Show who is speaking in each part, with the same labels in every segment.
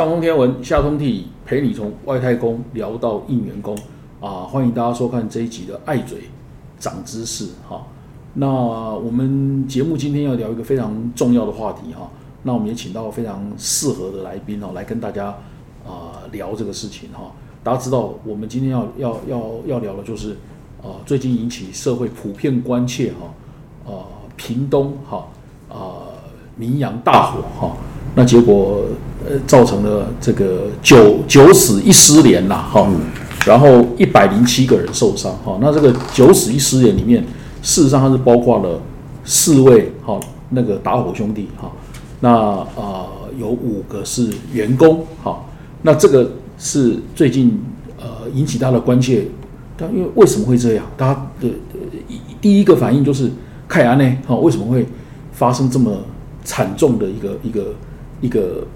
Speaker 1: 上通天文，下通地，陪你从外太空聊到应员工啊！欢迎大家收看这一集的爱嘴长知识哈。那我们节目今天要聊一个非常重要的话题哈。那我们也请到非常适合的来宾哦，来跟大家啊聊这个事情哈。大家知道，我们今天要要要要聊的就是啊，最近引起社会普遍关切哈啊，屏东哈啊民扬大火哈。那结果，呃，造成了这个九九死一失联啦，哈，然后一百零七个人受伤，哈，那这个九死一失联里面，事实上它是包括了四位，哈，那个打火兄弟，哈，那啊有五个是员工，哈，那这个是最近呃引起大家的关切，但因为为什么会这样？大家的第一个反应就是凯安呢，哈，为什么会发生这么惨重的一个一个？一个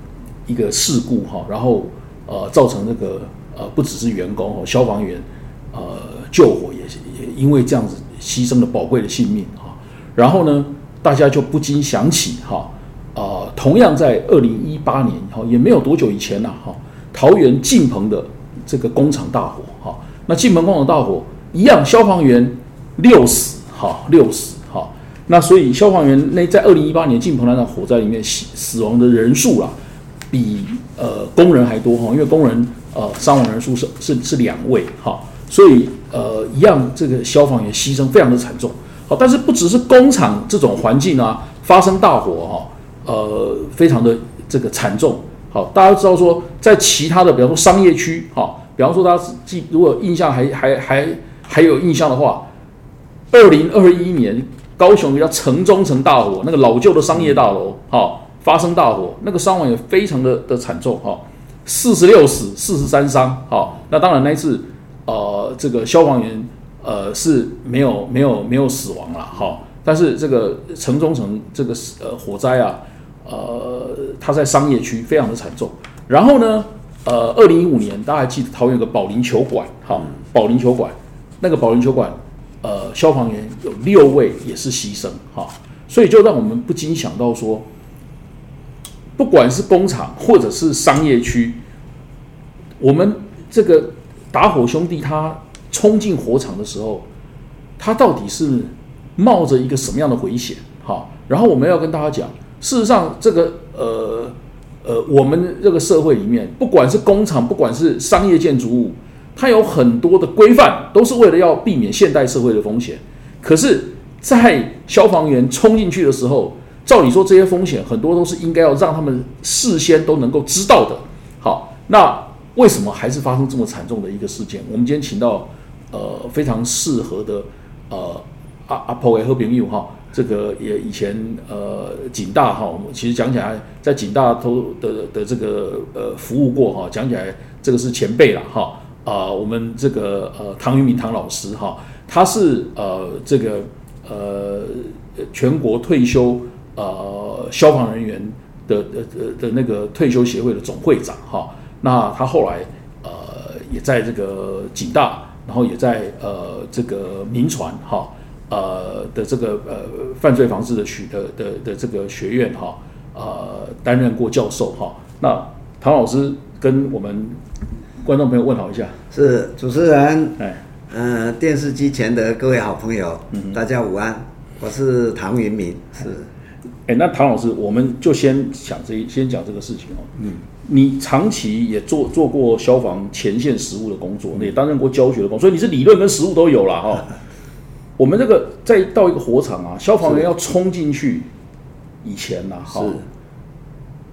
Speaker 1: 一个事故哈，然后呃造成那个呃不只是员工哦，消防员呃救火也也因为这样子牺牲了宝贵的性命哈，然后呢大家就不禁想起哈啊同样在二零一八年哈也没有多久以前呐哈桃园晋鹏的这个工厂大火哈，那晋鹏工厂大火一样消防员六死哈六死哈。那所以消防员那在二零一八年进鹏那场火灾里面死死亡的人数啦，比呃工人还多哈，因为工人呃伤亡人数是是是两位哈，所以呃一样这个消防员牺牲非常的惨重。好，但是不只是工厂这种环境啊发生大火哈，呃非常的这个惨重。好，大家知道说在其他的比方说商业区哈，比方说大家记如果印象还还还还有印象的话，二零二一年。高雄一个城中城大火，那个老旧的商业大楼，哈，发生大火，那个伤亡也非常的的惨重，哈，四十六死，四十三伤，哈，那当然那一次，呃，这个消防员，呃，是没有没有没有死亡了，哈，但是这个城中城这个呃火灾啊，呃，它在商业区非常的惨重，然后呢，呃，二零一五年大家还记得桃园有个保龄球馆，哈，保龄球馆，那个保龄球馆。呃，消防员有六位也是牺牲哈，所以就让我们不禁想到说，不管是工厂或者是商业区，我们这个打火兄弟他冲进火场的时候，他到底是冒着一个什么样的危险？哈，然后我们要跟大家讲，事实上这个呃呃，我们这个社会里面，不管是工厂，不管是商业建筑物。它有很多的规范，都是为了要避免现代社会的风险。可是，在消防员冲进去的时候，照理说这些风险很多都是应该要让他们事先都能够知道的。好，那为什么还是发生这么惨重的一个事件？我们今天请到呃非常适合的呃阿阿婆和朋友哈，这个也以前呃景大哈，我们其实讲起来在景大都的的这个呃服务过哈，讲起来这个是前辈了哈。啊，我们这个呃，唐云明唐老师哈，他是呃这个呃全国退休呃消防人员的呃的的那个退休协会的总会长哈。那他后来呃也在这个警大，然后也在呃这个民传哈呃的这个呃犯罪防治的学的的的这个学院哈呃担任过教授哈。那唐老师跟我们。观众朋友问好一下，
Speaker 2: 是主持人，哎，嗯，电视机前的各位好朋友，嗯大家午安，我是唐云明，是，
Speaker 1: 哎，那唐老师，我们就先讲这一，先讲这个事情哦，嗯，你长期也做做过消防前线实务的工作，也担任过教学的工作，所以你是理论跟实务都有了哈。我们这个再到一个火场啊，消防员要冲进去以前呐，哈。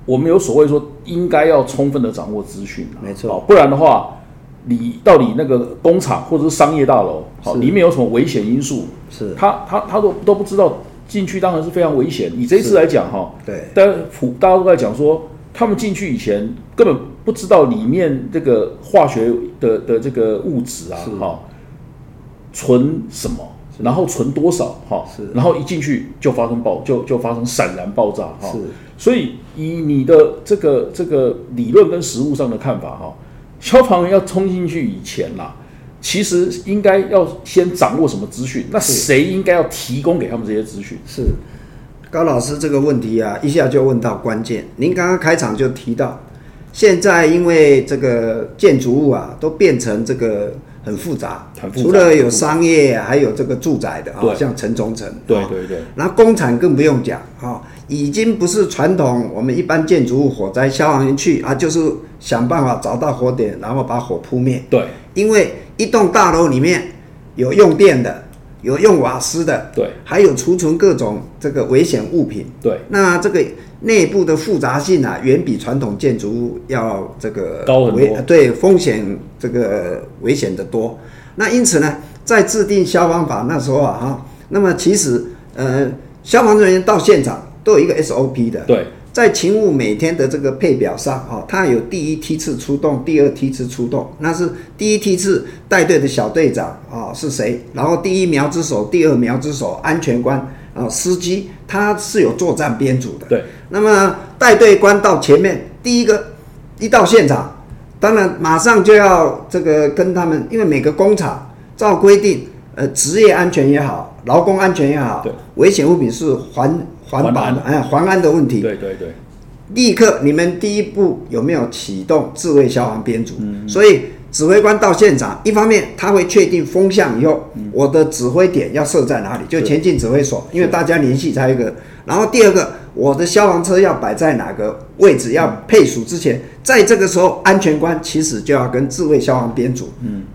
Speaker 1: 我们有所谓说，应该要充分的掌握资讯，
Speaker 2: 没错，
Speaker 1: 不然的话，你到底那个工厂或者是商业大楼，好，里面有什么危险因素？
Speaker 2: 是，
Speaker 1: 他他他都都不知道，进去当然是非常危险。以这一次来讲，哈，
Speaker 2: 对，
Speaker 1: 但普大家都在讲说，他们进去以前根本不知道里面这个化学的的这个物质啊，哈，存什么？然后存多少哈？是，然后一进去就发生爆，就就发生闪燃爆炸哈。是，所以以你的这个这个理论跟实物上的看法哈，消防员要冲进去以前啦，其实应该要先掌握什么资讯？那谁应该要提供给他们这些资讯？
Speaker 2: 是，高老师这个问题啊，一下就问到关键。您刚刚开场就提到，现在因为这个建筑物啊，都变成这个很复杂，除了有商业，还有这个住宅的啊，像城中城。
Speaker 1: 对对对。
Speaker 2: 然后工厂更不用讲啊，已经不是传统我们一般建筑物火灾消防员去啊，就是想办法找到火点，然后把火扑灭。
Speaker 1: 对。
Speaker 2: 因为一栋大楼里面有用电的，有用瓦斯的，
Speaker 1: 对，
Speaker 2: 还有储存各种这个危险物品。
Speaker 1: 对。
Speaker 2: 那这个。内部的复杂性啊，远比传统建筑物要这个
Speaker 1: 高很多，
Speaker 2: 对风险这个危险的多。那因此呢，在制定消防法那时候啊，哈，那么其实呃，消防人员到现场都有一个 SOP 的。
Speaker 1: 对，
Speaker 2: 在勤务每天的这个配表上，哈，它有第一梯次出动，第二梯次出动，那是第一梯次带队的小队长啊是谁？然后第一苗之手，第二苗之手，安全官。啊，司机他是有作战编组的。
Speaker 1: 对。
Speaker 2: 那么带队官到前面，第一个一到现场，当然马上就要这个跟他们，因为每个工厂照规定，呃，职业安全也好，劳工安全也好，
Speaker 1: 对，
Speaker 2: 危险物品是环环保的，哎，环安的问题。
Speaker 1: 对对对。
Speaker 2: 立刻，你们第一步有没有启动自卫消防编组？嗯。所以。指挥官到现场，一方面他会确定风向以后，我的指挥点要设在哪里，就前进指挥所，因为大家联系才一个。然后第二个，我的消防车要摆在哪个位置，要配属之前，在这个时候，安全官其实就要跟自卫消防编组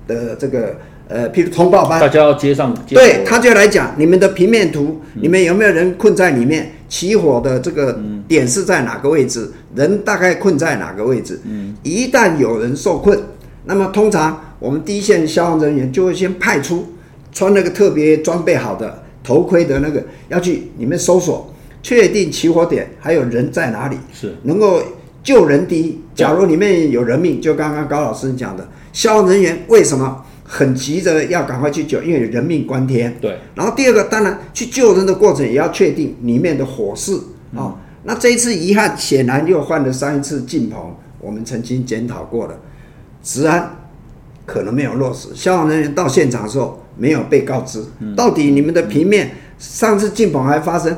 Speaker 2: 的这个呃，譬如通报班，
Speaker 1: 大家要接上，
Speaker 2: 对他就来讲，你们的平面图，你们有没有人困在里面？起火的这个点是在哪个位置？人大概困在哪个位置？嗯一旦有人受困。那么通常我们第一线消防人员就会先派出穿那个特别装备好的头盔的那个，要去里面搜索，确定起火点还有人在哪里，
Speaker 1: 是
Speaker 2: 能够救人第一。假如里面有人命，就刚刚高老师讲的，消防人员为什么很急着要赶快去救？因为人命关天。
Speaker 1: 对。
Speaker 2: 然后第二个，当然去救人的过程也要确定里面的火势啊。那这一次遗憾，显然又换了上一次进棚，我们曾经检讨过的。治安可能没有落实，消防人员到现场的时候没有被告知，到底你们的平面上次进棚还发生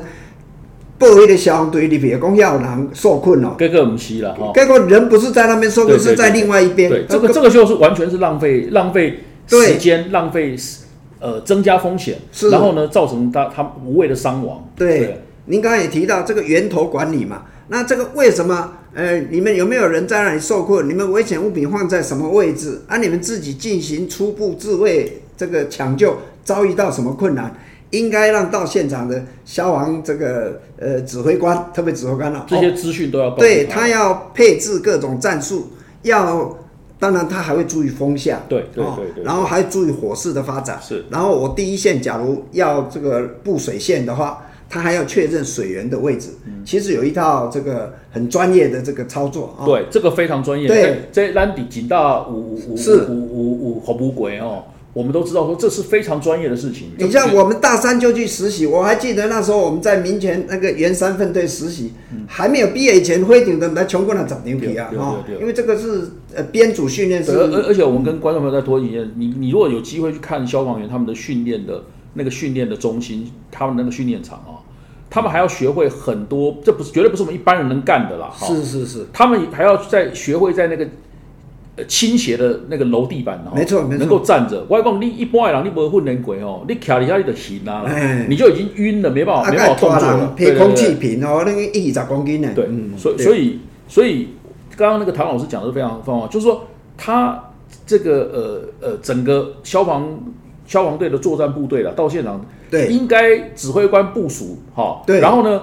Speaker 2: 报危的消防队里边工要人受困了，
Speaker 1: 这个不是了哈，
Speaker 2: 这个人不是在那边受困，是在另外一边。
Speaker 1: 对，这个这个就是完全是浪费浪费时间，浪费呃增加风险，然后呢造成他他无谓的伤亡。
Speaker 2: 对，您刚才也提到这个源头管理嘛，那这个为什么？呃，你们有没有人在那里受困？你们危险物品放在什么位置？啊，你们自己进行初步自卫这个抢救，遭遇到什么困难？应该让到现场的消防这个呃指挥官，特别指挥官了，
Speaker 1: 这些资讯都要
Speaker 2: 对他要配置各种战术，要当然他还会注意风向，
Speaker 1: 对对对，
Speaker 2: 然后还注意火势的发展，
Speaker 1: 是。
Speaker 2: 然后我第一线假如要这个布水线的话。他还要确认水源的位置，其实有一套这个很专业的这个操作
Speaker 1: 啊。对，这个非常专业。
Speaker 2: 对，
Speaker 1: 这兰迪警大五五五五五五火不鬼哦，我们都知道说这是非常专业的事情。
Speaker 2: 你像我们大三就去实习，我还记得那时候我们在民权那个原三分队实习，还没有毕业以前，灰顶的来穷过了长牛皮啊啊！因为这个是呃编组训练是。
Speaker 1: 而而且我们跟观众朋友再多一点，你你如果有机会去看消防员他们的训练的那个训练的中心，他们那个训练场啊。他们还要学会很多，这不是绝对不是我们一般人能干的啦。
Speaker 2: 是是是，
Speaker 1: 他们还要在学会在那个呃倾斜的那个楼地板，
Speaker 2: 没错没错，
Speaker 1: 能够站着。外公你一般的人你不会混人鬼哦，你卡底下你就行啊，你就已经晕了，没办法没办法动作了。
Speaker 2: 配空气瓶哦，那个一十公斤呢。
Speaker 1: 对，所所以所以刚刚那个唐老师讲的是非常方法，就是说他这个呃呃整个消防消防队的作战部队了，到现场。
Speaker 2: 对，
Speaker 1: 应该指挥官部署哈，
Speaker 2: 对，
Speaker 1: 然后呢，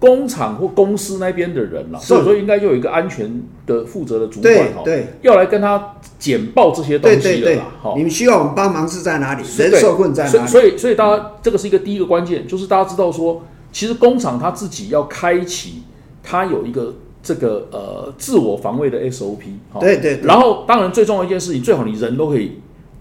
Speaker 1: 工厂或公司那边的人了，所以说应该就有一个安全的负责的主管哈，
Speaker 2: 对，
Speaker 1: 要来跟他简报这些东西的啦，
Speaker 2: 哈，你们需要我们帮忙是在哪里？人受困在哪里？
Speaker 1: 所以，所以大家这个是一个第一个关键，就是大家知道说，其实工厂他自己要开启，他有一个这个呃自我防卫的 SOP，
Speaker 2: 对对，
Speaker 1: 然后当然最重要一件事情，最好你人都可以。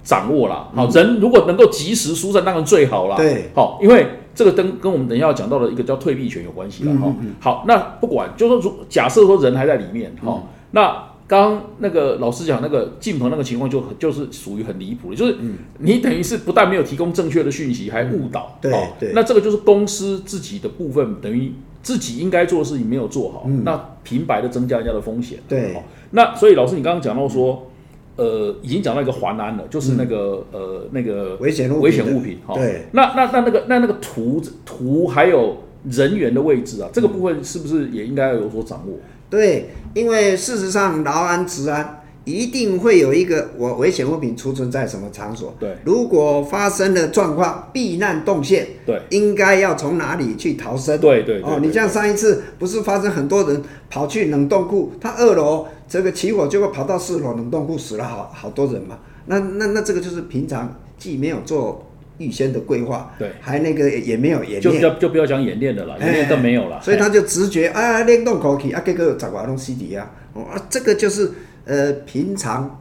Speaker 1: 掌握啦，好人如果能够及时疏散，当然最好了。
Speaker 2: 对，
Speaker 1: 好，因为这个跟跟我们等一下要讲到的一个叫退避权有关系了哈。好，那不管，就说如假设说人还在里面哈，那刚那个老师讲那个进棚那个情况就就是属于很离谱的，就是你等于是不但没有提供正确的讯息，还误导。
Speaker 2: 对对，
Speaker 1: 那这个就是公司自己的部分等于。自己应该做的事情没有做好，那平白的增加人家的风险。
Speaker 2: 对
Speaker 1: 好那所以老师你刚刚讲到说，呃，已经讲到一个环安了，就是那个、呃那个
Speaker 2: 危险
Speaker 1: 危险物品哈。
Speaker 2: 对，
Speaker 1: 那那那那个那那个图图还有人员的位置啊，这个部分是不是也应该要有所掌握？
Speaker 2: 对，因为事实上劳安、治安一定会有一个我危险物品储存在什么场所。
Speaker 1: 对
Speaker 2: 如果发生了状况，避难动线
Speaker 1: 对
Speaker 2: 应该要从哪里去逃生？
Speaker 1: 对对对
Speaker 2: 哦，你像上一次不是发生很多人跑去冷冻库，他二楼这个起火，结果跑到四楼冷冻库死了好好多人嘛。那那那这个就是平常既没有做预先的规划，
Speaker 1: 对
Speaker 2: 还那个也没有演
Speaker 1: 就不
Speaker 2: 练。
Speaker 1: 要就不要讲演练的了，演练都没有了。
Speaker 2: 所以他就直觉啊，冷冻口气啊，结果十外拢死底啊，哦啊，这个就是呃平常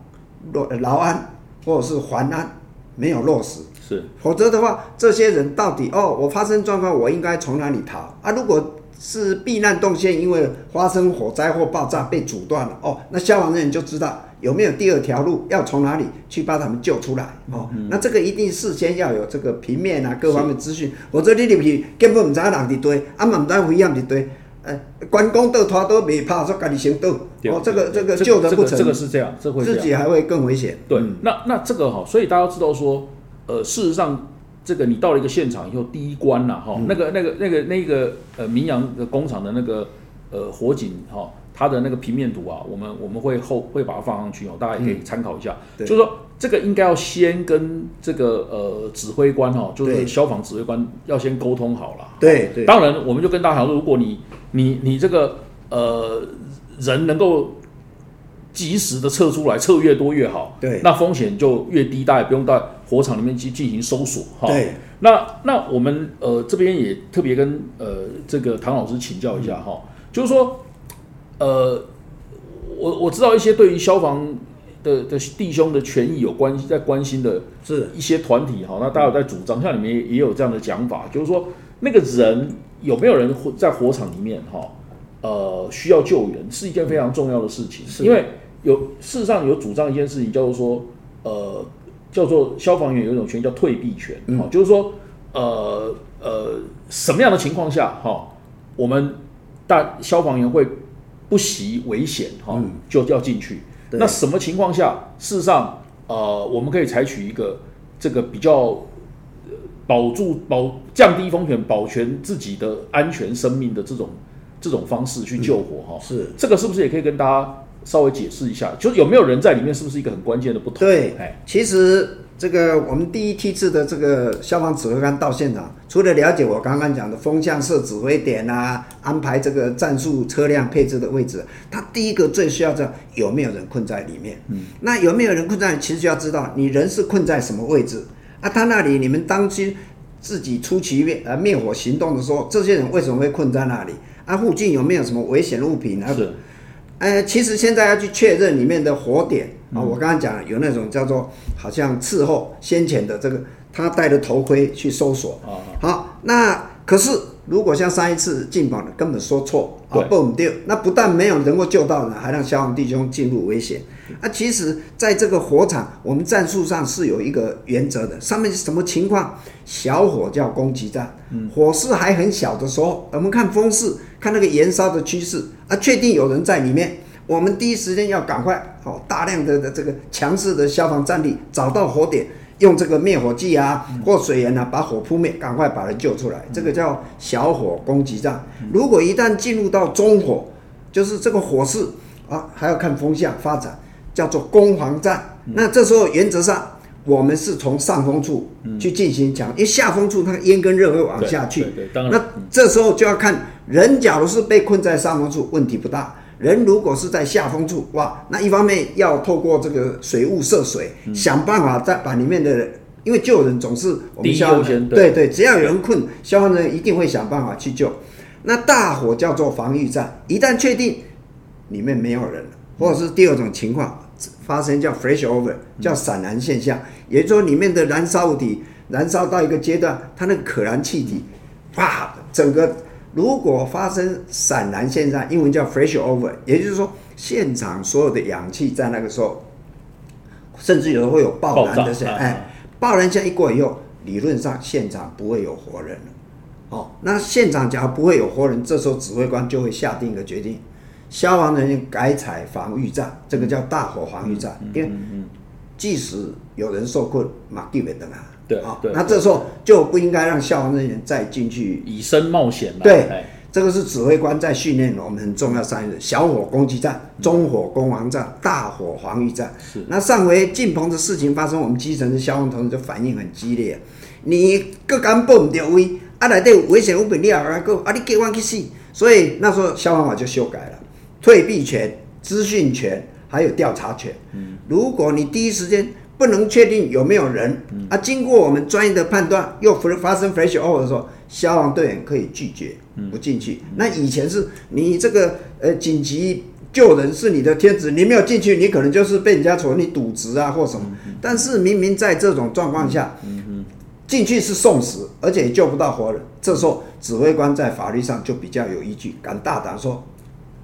Speaker 2: 落劳安或者是还安没有落实，
Speaker 1: 是。
Speaker 2: 否则的话，这些人到底哦，我发生状况，我应该从哪里逃？啊？如果是避难动线，因为发生火灾或爆炸被阻断了哦，那消防人员就知道有没有第二条路，要从哪里去把他们救出来哦。那这个一定事先要有这个平面啊各方面资讯，否则你入去根本唔知人伫堆，啊嘛唔知危险伫堆，呃，关公倒拖倒未怕，说家己先倒，哦，这个这个
Speaker 1: 这
Speaker 2: 救的不成，
Speaker 1: 这个这个是这样。
Speaker 2: 自己还会更危险。
Speaker 1: 对，
Speaker 2: 嗯
Speaker 1: 那那这个哈，所以大家知道说，呃，事实上，这个你到了一个现场以后，第一关呐，哈、
Speaker 2: 嗯
Speaker 1: 那个那个那个那个呃，明阳的工厂的那个呃火警哈、它的那个平面图啊，我们我们会后会把它放上去哦，大家也可以参考一下。
Speaker 2: 嗯
Speaker 1: 就是说，这个应该要先跟这个呃指挥官哈、就是消防指挥官要先沟通好了。
Speaker 2: 对对
Speaker 1: 当然，我们就跟大家讲说，如果你你你这个呃人能够及时的撤出来，撤越多越好，
Speaker 2: 对
Speaker 1: 那风险就越低，大家也不用到火场里面去进行搜索哈。
Speaker 2: 对，
Speaker 1: 那那我们呃这边也特别跟呃这个唐老师请教一下哈，就是说呃我我知道一些对于消防的的弟兄的权益有关在关心的
Speaker 2: 是。
Speaker 1: 一些团体哈，那大家有在主张，像你们也也有这样的讲法，就是说那个人有没有人会在火场里面哈，呃，需要救援是一件非常重要的事情，
Speaker 2: 是。
Speaker 1: 因为有事实上有主张一件事情叫做说，呃，叫做消防员有一种权叫退避权，哈、
Speaker 2: 嗯
Speaker 1: 就是说，呃呃，什么样的情况下哈，我们大消防员会不惜危险哈，
Speaker 2: 嗯
Speaker 1: 就要进去。那什么情况下，事实上，呃，我们可以采取一个这个比较呃保住保降低风险、保全自己的安全生命的这种这种方式去救火哈、
Speaker 2: 是。
Speaker 1: 这个是不是也可以跟大家稍微解释一下？就是有没有人在里面，是不是一个很关键的不同？
Speaker 2: 对
Speaker 1: 哎，
Speaker 2: 其实这个我们第一梯次的这个消防指挥官到现场，除了了解我刚刚讲的风向设指挥点啊，安排这个战术车辆配置的位置，他第一个最需要知道有没有人困在里面。嗯，那有没有人困在？其实就要知道你人是困在什么位置啊？他那里你们当机自己出其灭呃灭火行动的时候，这些人为什么会困在那里？啊，附近有没有什么危险物品啊？
Speaker 1: 是
Speaker 2: 呃，其实现在要去确认里面的火点
Speaker 1: 嗯
Speaker 2: 啊，我刚刚讲了有那种叫做好像伺候先前的这个，他戴着头盔去搜索。
Speaker 1: 啊，
Speaker 2: 好，那可是如果像上一次进榜的根本说错啊
Speaker 1: 对，
Speaker 2: 报唔对，那不但没有能够救到人，还让消防弟兄进入危险。啊，其实在这个火场，我们战术上是有一个原则的，上面是什么情况？小火叫攻击战，火势还很小的时候，我们看风势，看那个燃烧的趋势啊，确定有人在里面，我们第一时间要赶快哦，大量的的这个强势的消防战力找到火点，用这个灭火剂啊或水源啊把火扑灭，赶快把人救出来，这个叫小火攻击战。如果一旦进入到中火，就是这个火势啊，还要看风向发展，叫做攻防战。那这时候原则上。我们是从上风处去进行抢，因为下风处它的烟跟热会往下去，那这时候就要看人，假如是被困在上风处，问题不大；人如果是在下风处，哇，那一方面要透过这个水雾涉水，想办法再把里面的，因为救人总是我们消防
Speaker 1: 优先
Speaker 2: 对。对，只要有人困，消防人一定会想办法去救。那大火叫做防御战，一旦确定里面没有人了，或者是第二种情况发生叫 flash over，叫闪燃现象，也就是说里面的燃烧物体燃烧到一个阶段，它那个可燃气体，啪，整个如果发生闪燃现象，英文叫 flash over，也就是说现场所有的氧气在那个时候，甚至有的会有爆燃的现哎，爆燃现象一过以后，理论上现场不会有活人了。哦，那现场假如不会有活人，这时候指挥官就会下定一个决定，消防人员改采防御战，这个叫大火防御战，因为即使有人受困，马地稳的嘛。
Speaker 1: 对
Speaker 2: 啊
Speaker 1: 对，
Speaker 2: 那这时候就不应该让消防人员再进去
Speaker 1: 以身冒险了
Speaker 2: 对
Speaker 1: 哎
Speaker 2: 这个是指挥官在训练我们很重要三个小火攻击战、中火攻防战、大火防御战。
Speaker 1: 是
Speaker 2: 那上回进棚的事情发生，我们基层的消防同志就反应很激烈。你各敢报唔到位，啊内底有危险物品，你也来个啊你叫我去死。所以那时候消防法就修改了，退避权、资讯权还有调查权。嗯如果你第一时间不能确定有没有人、啊，经过我们专业的判断，又发生 flash over 的时候，消防队员可以拒绝不进去。那以前是你这个呃紧急救人是你的天职，你没有进去，你可能就是被人家说你渎职啊或什么。但是明明在这种状况下，进去是送死，而且也救不到活人，这时候指挥官在法律上就比较有依据，敢大胆说。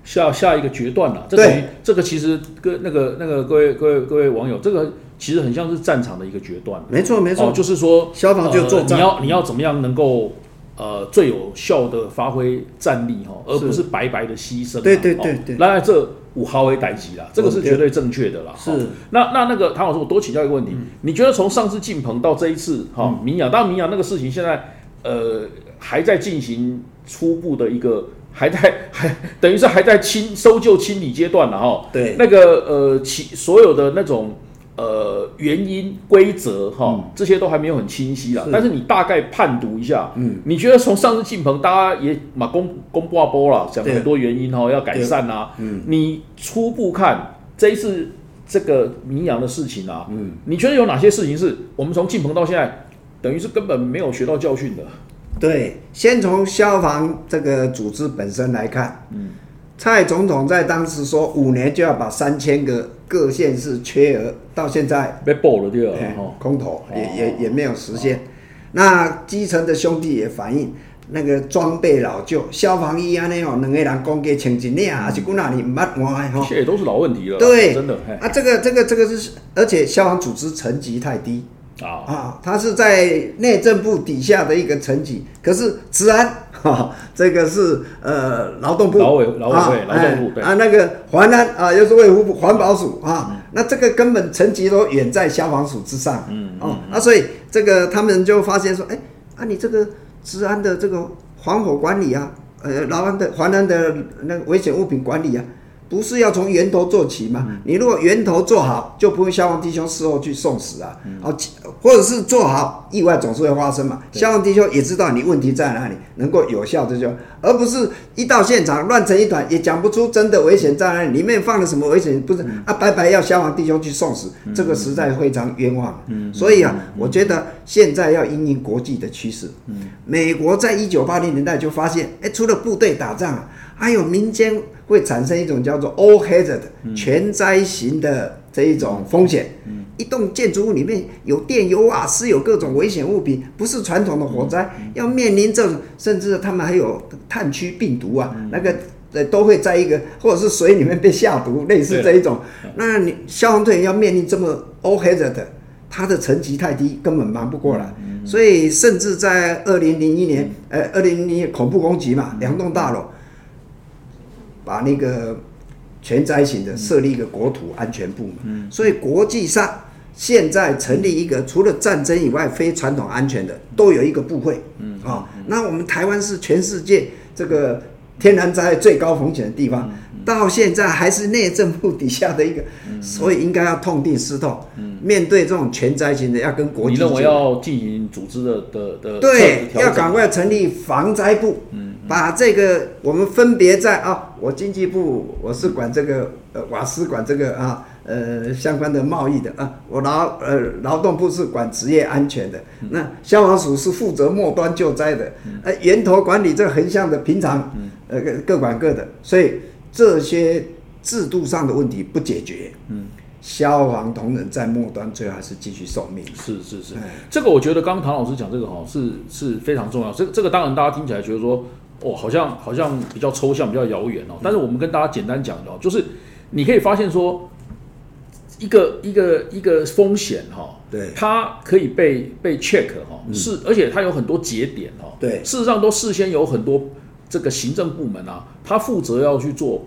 Speaker 1: 下下一个决断了。这
Speaker 2: 对
Speaker 1: 等于这个其实跟那个那个各位各位各位网友，这个其实很像是战场的一个决断。
Speaker 2: 没错没错，
Speaker 1: 哦，就是说
Speaker 2: 消防就作战。
Speaker 1: 呃你要你要怎么样能够呃最有效的发挥战力哈，而不是白白的牺牲嘛。
Speaker 2: 对对对
Speaker 1: 哦。
Speaker 2: 对
Speaker 1: 来这五毫为代级啦，这个是绝对正确的啦。
Speaker 2: 是。
Speaker 1: 那那那个唐老师，我多请教一个问题，你觉得从上次进棚到这一次哈民养，当然民养那个事情现在呃还在进行初步的一个。还在 还等于是还在清搜救清理阶段了哈，
Speaker 2: 对。
Speaker 1: 那个呃其所有的那种呃原因规则哈，这些都还没有很清晰啦。
Speaker 2: 是。
Speaker 1: 但是你大概判读一下，嗯，你觉得从上次进棚，大家也马公公挂波了，讲了很多原因哈，要改善啊，嗯，你初步看这一次这个民养的事情啊，嗯，你觉得有哪些事情是我们从进棚到现在，等于是根本没有学到教训的？
Speaker 2: 对，先从消防这个组织本身来看，嗯，蔡总统在当时说五年就要把三千个各县市缺额，到现在
Speaker 1: 被爆了对吧？
Speaker 2: 空投也
Speaker 1: 哦。
Speaker 2: 也也没有实现。那基层的兄弟也反映，那个装备老旧，消防衣安尼哦，两个人公家穿一领，还是姑哪里唔捌换的吼。
Speaker 1: 这也都是老问题了啦，
Speaker 2: 对。
Speaker 1: 真的，嘿。
Speaker 2: 啊，这个这个这个是，而且消防组织层级太低。
Speaker 1: 啊，
Speaker 2: 啊，它是在内政部底下的一个层级，可是治安，哈、这个是呃劳动部，
Speaker 1: 劳委劳委会
Speaker 2: 啊
Speaker 1: 劳动部
Speaker 2: 啊，那个环安啊，又是卫福部环保署啊，那这个根本层级都远在消防署之上，
Speaker 1: 嗯
Speaker 2: 哦，那所以这个他们就发现说，哎，啊，你这个治安的这个防火管理啊，呃，劳安的环安的那个危险物品管理啊，不是要从源头做起吗？你如果源头做好，就不会消防弟兄事后去送死啊，哦，或者是做好，意外总是会发生嘛。消防弟兄也知道你问题在哪里，能够有效的就，而不是一到现场乱成一团，也讲不出真的危险在哪里，里面放了什么危险，不是啊，白白要消防弟兄去送死，这个实在非常冤枉。所以啊，我觉得现在要因应国际的趋势，美国在一九八零年代就发现，哎，除了部队打仗啊，还有民间会产生一种叫做 all hazard 全灾型的这一种风险。一栋建筑物里面有电、有瓦斯、有各种危险物品，不是传统的火灾，要面临这种，甚至他们还有炭疽病毒啊，那个呃都会在一个或者是水里面被下毒，类似这一种。那你消防队员要面临这么 all hazard 的，他的层级太低，根本忙不过来。所以，甚至在二零零一年，呃，二零零一恐怖攻击嘛，两栋大楼，把那个全灾型的设立一个国土安全部嘛。所以国际上现在成立一个除了战争以外非传统安全的，都有一个部会。嗯啊、那我们台湾是全世界这个天然灾害最高风险的地方，到现在还是内政部底下的一个，所以应该要痛定思痛。面对这种全灾型的，要跟国际
Speaker 1: 你认为要进行组织的的的
Speaker 2: 对，要赶快成立防灾部，把这个我们分别在啊，我经济部我是管这个呃瓦斯管这个啊呃相关的贸易的啊，我劳呃劳动部是管职业安全的，那消防署是负责末端救灾的，呃源头管理这个横向的平常呃各各管各的，所以这些制度上的问题不解决，嗯。消防同仁在末端最后还是继续受命。
Speaker 1: 是是是。
Speaker 2: 哎，
Speaker 1: 这个我觉得刚刚唐老师讲这个哈是是非常重要。这个这个当然大家听起来觉得说哦好像好像比较抽象比较遥远哦，但是我们跟大家简单讲的哦，就是你可以发现说一个一个一个风险哈，
Speaker 2: 对。
Speaker 1: 它可以被被 check 哈，是而且它有很多节点哈，
Speaker 2: 对。
Speaker 1: 事实上都事先有很多这个行政部门啊，他负责要去做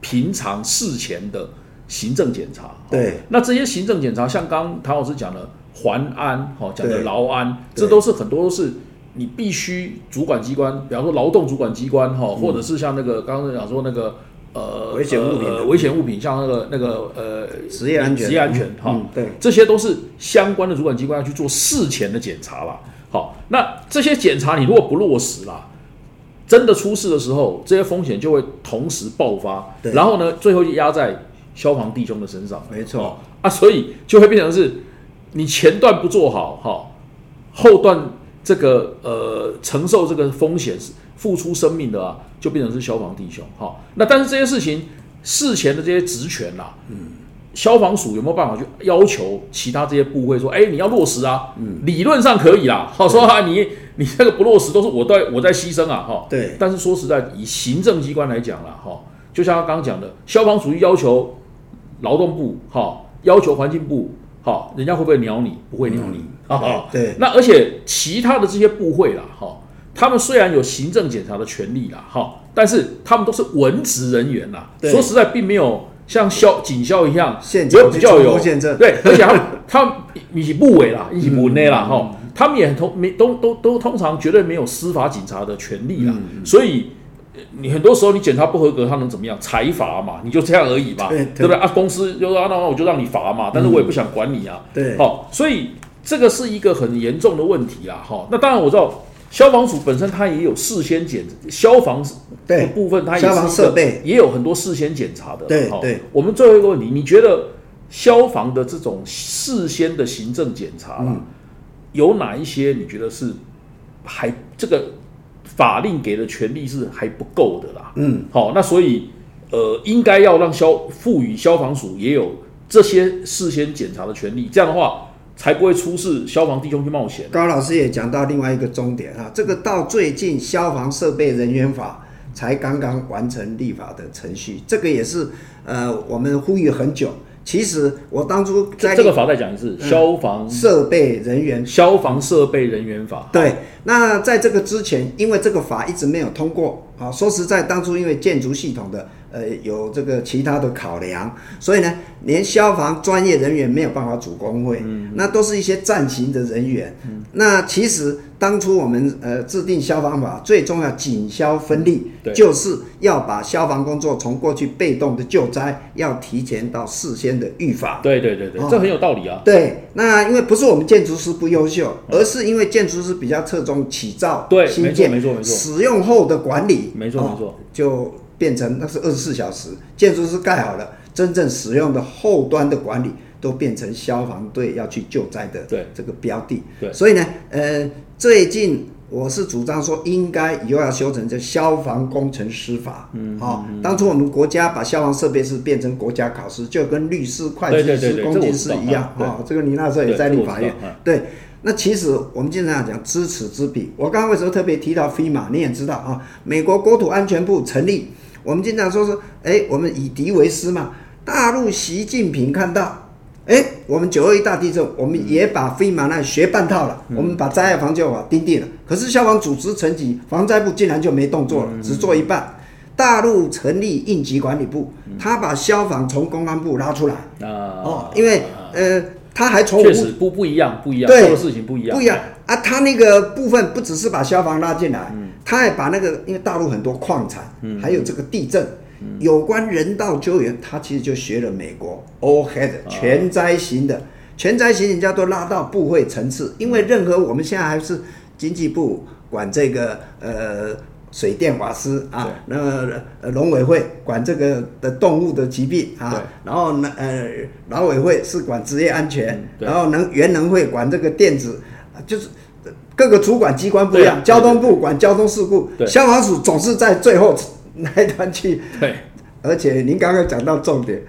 Speaker 1: 平常事前的行政检查。
Speaker 2: 对，
Speaker 1: 那这些行政检查，像刚唐老师讲的环安，哈，讲的劳安，这都是很多都是你必须主管机关，比方说劳动主管机关哈，或者是像那个刚刚讲说那个呃
Speaker 2: 嗯危险物品
Speaker 1: 呃危险物品，像那个那个呃
Speaker 2: 职业安全
Speaker 1: 职业安全哈
Speaker 2: 嗯，对
Speaker 1: 这些都是相关的主管机关要去做事前的检查啦。好，那这些检查你如果不落实啦，真的出事的时候，这些风险就会同时爆发，然后呢，最后就压在消防弟兄的身上。
Speaker 2: 没错
Speaker 1: 哦啊，所以就会变成是，你前段不做好哈，后段这个呃承受这个风险、付出生命的啊，就变成是消防弟兄哈。那但是这些事情事前的这些职权啦、嗯，消防署有没有办法去要求其他这些部会说，哎，你要落实啊？嗯，理论上可以啦，好说啊，你你这个不落实都是我在我在牺牲啊，哈。
Speaker 2: 对
Speaker 1: 但是说实在，以行政机关来讲啦，哈，就像他刚刚讲的，消防署要求劳动部，哈，要求环境部，好，人家会不会鸟你？不会鸟你，哈哈。
Speaker 2: 对。
Speaker 1: 那而且其他的这些部会啦，哈，他们虽然有行政检查的权利啦，哈，但是他们都是文职人员啦。
Speaker 2: 对。
Speaker 1: 说实在，并没有像消警校一样，有
Speaker 2: 场去冲
Speaker 1: 比较有对，而且他们 他们以及部委啦，以及部内啦，哈、他们也很通没都都都通常绝对没有司法警察的权利啦，所以。呃你很多时候你检查不合格，他能怎么样？裁罚嘛，你就这样而已嘛，
Speaker 2: 对对
Speaker 1: 不对啊？公司就说啊，那那我就让你罚嘛，但是我也不想管你啊。
Speaker 2: 对
Speaker 1: 好、所以这个是一个很严重的问题啦。哈、那当然我知道消防署本身它也有事先检消防部分，它也是
Speaker 2: 消防设备
Speaker 1: 也有很多事先检查的。好
Speaker 2: 对对
Speaker 1: 我们最后一个问题，你觉得消防的这种事先的行政检查啦，
Speaker 2: 嗯
Speaker 1: 有哪一些你觉得是还这个法令给的权利是还不够的啦？
Speaker 2: 嗯，
Speaker 1: 好，那所以呃，应该要让消赋予消防署也有这些事先检查的权利，这样的话才不会出事，消防弟兄去冒险。
Speaker 2: 高老师也讲到另外一个重点啊，这个到最近消防设备人员法才刚刚完成立法的程序，这个也是呃我们呼吁很久。其实我当初在
Speaker 1: 这个法再讲一次，消防
Speaker 2: 设备人员
Speaker 1: 消防设备人员法。
Speaker 2: 对，那在这个之前，因为这个法一直没有通过啊，说实在，当初因为建筑系统的呃有这个其他的考量，所以呢，连消防专业人员没有办法组工会，那都是一些暂行的人员。那其实当初我们呃制定消防法，最重要警消分立
Speaker 1: 对，
Speaker 2: 就是要把消防工作从过去被动的救灾，要提前到事先的预防。
Speaker 1: 对对对对，
Speaker 2: 哦
Speaker 1: 这很有道理啊。
Speaker 2: 对，那因为不是我们建筑师不优秀，而是因为建筑师比较侧重起造、
Speaker 1: 对没错
Speaker 2: 新建、
Speaker 1: 没错没错
Speaker 2: 使用后的管理，哦
Speaker 1: 没错没错，
Speaker 2: 就变成那是二十四小时，建筑师盖好了，真正使用的后端的管理都变成消防队要去救灾的
Speaker 1: 对
Speaker 2: 这个标的。
Speaker 1: 对
Speaker 2: 所以呢，呃，最近我是主张说，应该以后要修成这消防工程师法。嗯，好、当初我们国家把消防设备是变成国家考试，就跟律师、会计师、工程师一样。
Speaker 1: 嗯
Speaker 2: 哦，这个你那时候也在立法院。对，那其实我们经常讲知此知彼。我刚刚为什么特别提到 FEMA？你也知道啊，美国国土安全部成立，我们经常说是，哎，我们以敌为师嘛。大陆习近平看到，哎，我们九二一大地震，我们也把 FEMA 那学半套了，我们把灾害防救法订定了。可是消防组织层级，防灾部竟然就没动作了，只做一半。大陆成立应急管理部，他把消防从公安部拉出来。
Speaker 1: 啊
Speaker 2: 哦，因为呃，他还从无
Speaker 1: 确实不不一样，不一样，
Speaker 2: 对
Speaker 1: 做的事情不一样，
Speaker 2: 不一样。啊，他那个部分不只是把消防拉进来，
Speaker 1: 嗯。
Speaker 2: 他还把那个因为大陆很多矿产，还有这个地震，
Speaker 1: 嗯。
Speaker 2: 有关人道救援，他其实就学了美国 all head
Speaker 1: 啊。
Speaker 2: 全灾型的，全灾型人家都拉到部会层次，因为任何我们现在还是经济部管这个呃。水电瓦斯啊
Speaker 1: 对，
Speaker 2: 那农委会管这个的动物的疾病啊，然后呢呃劳委会是管职业安全然后能原能会管这个电子，啊就是各个主管机关不一样，交通部管交通事故，消防署总是在最后那一端去。
Speaker 1: 对。
Speaker 2: 而且您刚刚讲到重点，嗯，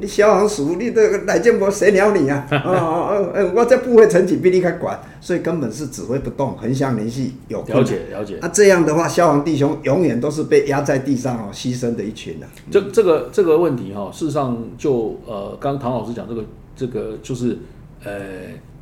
Speaker 2: 你消防署，你这个来建国谁鸟你啊？哦哦哦，我这部会层级比你还管，所以根本是指挥不动，横向联系有。
Speaker 1: 了解了解。
Speaker 2: 那这样的话，消防弟兄永远都是被压在地上哦，牺牲的一群的、
Speaker 1: 这这个这个问题哈、事实上就呃，刚刚唐老师讲这个这个就是呃，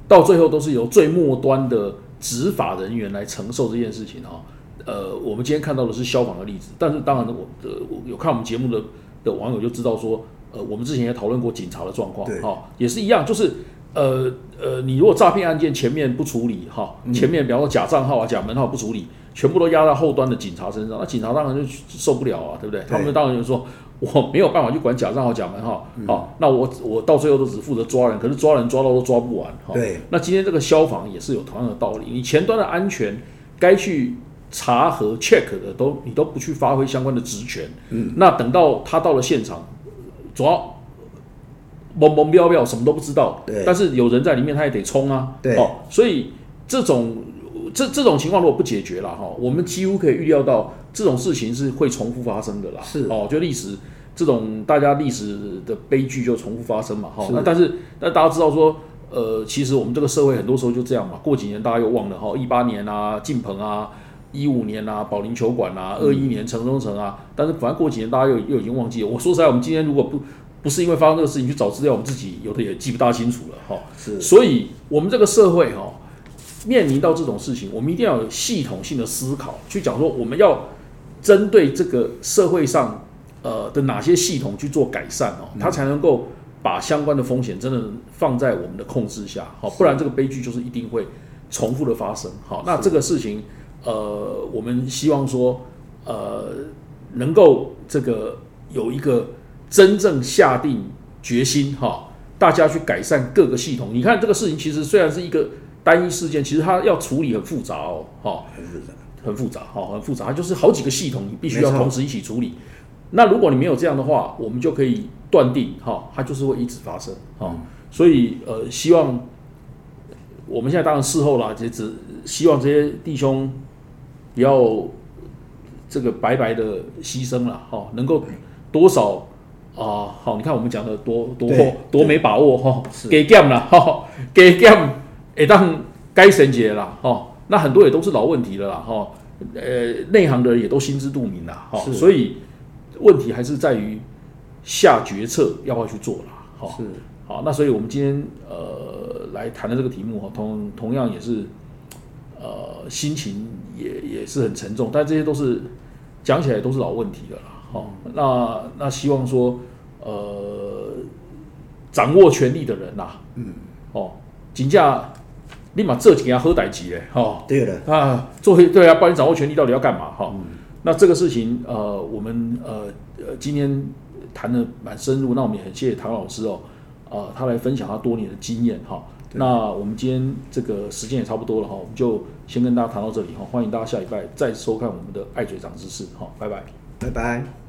Speaker 1: 到最后都是由最末端的执法人员来承受这件事情哈、呃，我们今天看到的是消防的例子，但是当然我呃我有看我们节目的的网友就知道说，呃，我们之前也讨论过警察的状况
Speaker 2: 对。
Speaker 1: 哈、也是一样，就是。呃呃，你如果诈骗案件前面不处理哈，前面比方说假账号啊、假门号不处理，全部都压在后端的警察身上，那警察当然就受不了啊，对不对？他们当然就说，我没有办法去管假账号、假门号，好、那我我到最后都只负责抓人，可是抓人抓到都抓不完，哈、
Speaker 2: 对。
Speaker 1: 那今天这个消防也是有同样的道理，你前端的安全该去查核 check 的都你都不去发挥相关的职权，嗯，那等到他到了现场，主要懵懵标标什么都不知道，
Speaker 2: 对。
Speaker 1: 但是有人在里面他也得冲啊，
Speaker 2: 对。
Speaker 1: 哦，所以这种这这种情况如果不解决了哈，我们几乎可以预料到这种事情是会重复发生的啦，
Speaker 2: 是。
Speaker 1: 哦，就历史这种大家历史的悲剧就重复发生嘛，哈、
Speaker 2: 是。
Speaker 1: 那但是那大家知道说。呃，其实我们这个社会很多时候就这样嘛，过几年大家又忘了哈，一八年啊，晋鹏啊，一五年啊，保龄球馆啊，二一年城中城啊，但是反正过几年大家又又已经忘记了。我说实在，我们今天如果不不是因为发生这个事情去找资料，我们自己有的也记不大清楚了哈。
Speaker 2: 是
Speaker 1: 所以，我们这个社会哈、面临到这种事情，我们一定要有系统性的思考，去讲说我们要针对这个社会上呃的哪些系统去做改善哦，它才能够把相关的风险真的放在我们的控制下，好，不然这个悲剧就是一定会重复的发生。好，那这个事情呃，我们希望说呃能够这个有一个真正下定决心哈、大家去改善各个系统。你看这个事情其实虽然是一个单一事件，其实它要处理很复杂哦，哈、
Speaker 2: 很复杂。
Speaker 1: 很复杂，哈，很复杂，它就是好几个系统，你必须要同时一起处理。那如果你没有这样的话，我们就可以断定，哈，它就是会一直发生，哈。所以，呃，希望我们现在当然事后啦，也只希望这些弟兄不要这个白白的牺牲了，哈，能够多少啊、好，你看我们讲的多多
Speaker 2: 对
Speaker 1: 多没把握，哈，给 game 了，哈，给 game 也当该神节了，哈，那很多也都是老问题了啦，哈，呃，内行的人也都心知肚明啦，哈，
Speaker 2: 是。
Speaker 1: 所以问题还是在于下决策要不要去做啦，哈，
Speaker 2: 是。
Speaker 1: 好，那所以我们今天呃来谈的这个题目哈，同同样也是呃心情也也是很沉重，但这些都是讲起来都是老问题了啦。好、那那希望说呃掌握权力的人呐、嗯，哦，请假立马这几件好代志嘞，哦，
Speaker 2: 对的，
Speaker 1: 啊，作为对啊，帮你掌握权力到底要干嘛哈？那这个事情呃，我们呃呃今天谈的蛮深入，那我们也很谢谢唐老师哦，呃，他来分享他多年的经验哈。那我们今天这个时间也差不多了哈，我们就先跟大家谈到这里哈，欢迎大家下礼拜再收看我们的爱嘴长知识哈，拜拜。
Speaker 2: 拜拜。